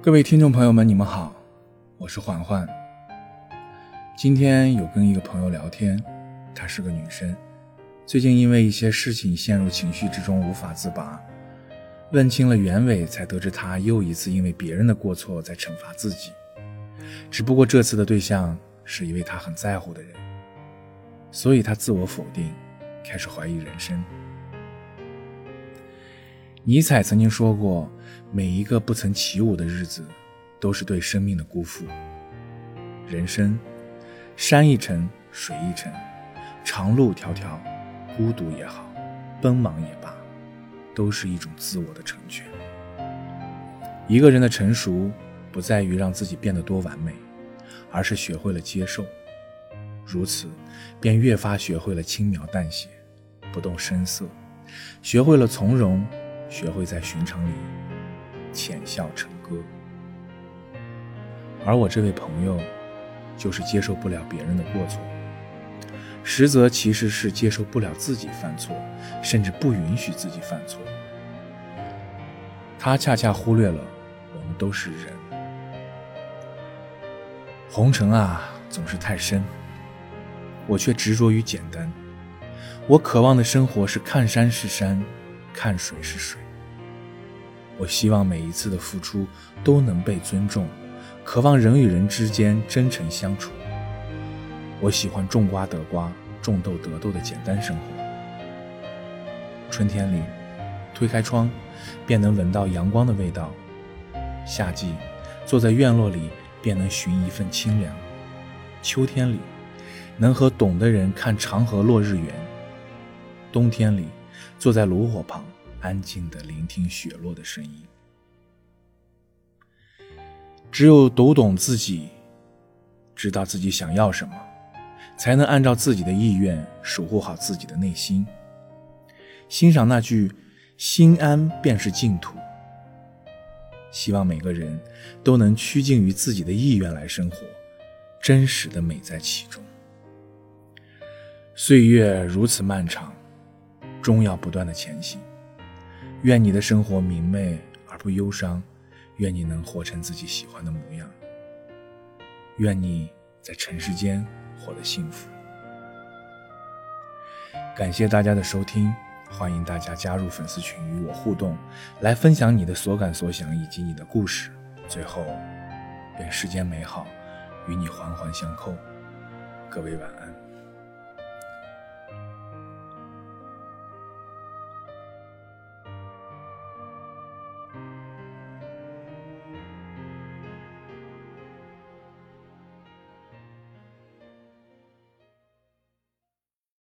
各位听众朋友们，你们好，我是环环。今天有跟一个朋友聊天，她是个女生，最近因为一些事情陷入情绪之中无法自拔。问清了原委，才得知她又一次因为别人的过错在惩罚自己。只不过这次的对象是一位她很在乎的人，所以她自我否定，开始怀疑人生。尼采曾经说过：“每一个不曾起舞的日子，都是对生命的辜负。”人生，山一程，水一程，长路迢迢，孤独也好，奔忙也罢，都是一种自我的成全。一个人的成熟，不在于让自己变得多完美，而是学会了接受。如此，便越发学会了轻描淡写，不动声色，学会了从容。学会在寻常里浅笑成歌，而我这位朋友就是接受不了别人的过错，实则其实是接受不了自己犯错，甚至不允许自己犯错。他恰恰忽略了我们都是人，红尘啊总是太深，我却执着于简单。我渴望的生活是看山是山。看谁是谁。我希望每一次的付出都能被尊重，渴望人与人之间真诚相处。我喜欢种瓜得瓜，种豆得豆的简单生活。春天里，推开窗，便能闻到阳光的味道；夏季，坐在院落里，便能寻一份清凉；秋天里，能和懂的人看长河落日圆；冬天里，坐在炉火旁，安静的聆听雪落的声音。只有读懂自己，知道自己想要什么，才能按照自己的意愿守护好自己的内心。欣赏那句“心安便是净土”。希望每个人都能趋近于自己的意愿来生活，真实的美在其中。岁月如此漫长。终要不断的前行。愿你的生活明媚而不忧伤，愿你能活成自己喜欢的模样。愿你在尘世间活得幸福。感谢大家的收听，欢迎大家加入粉丝群与我互动，来分享你的所感所想以及你的故事。最后，愿世间美好与你环环相扣。各位晚安。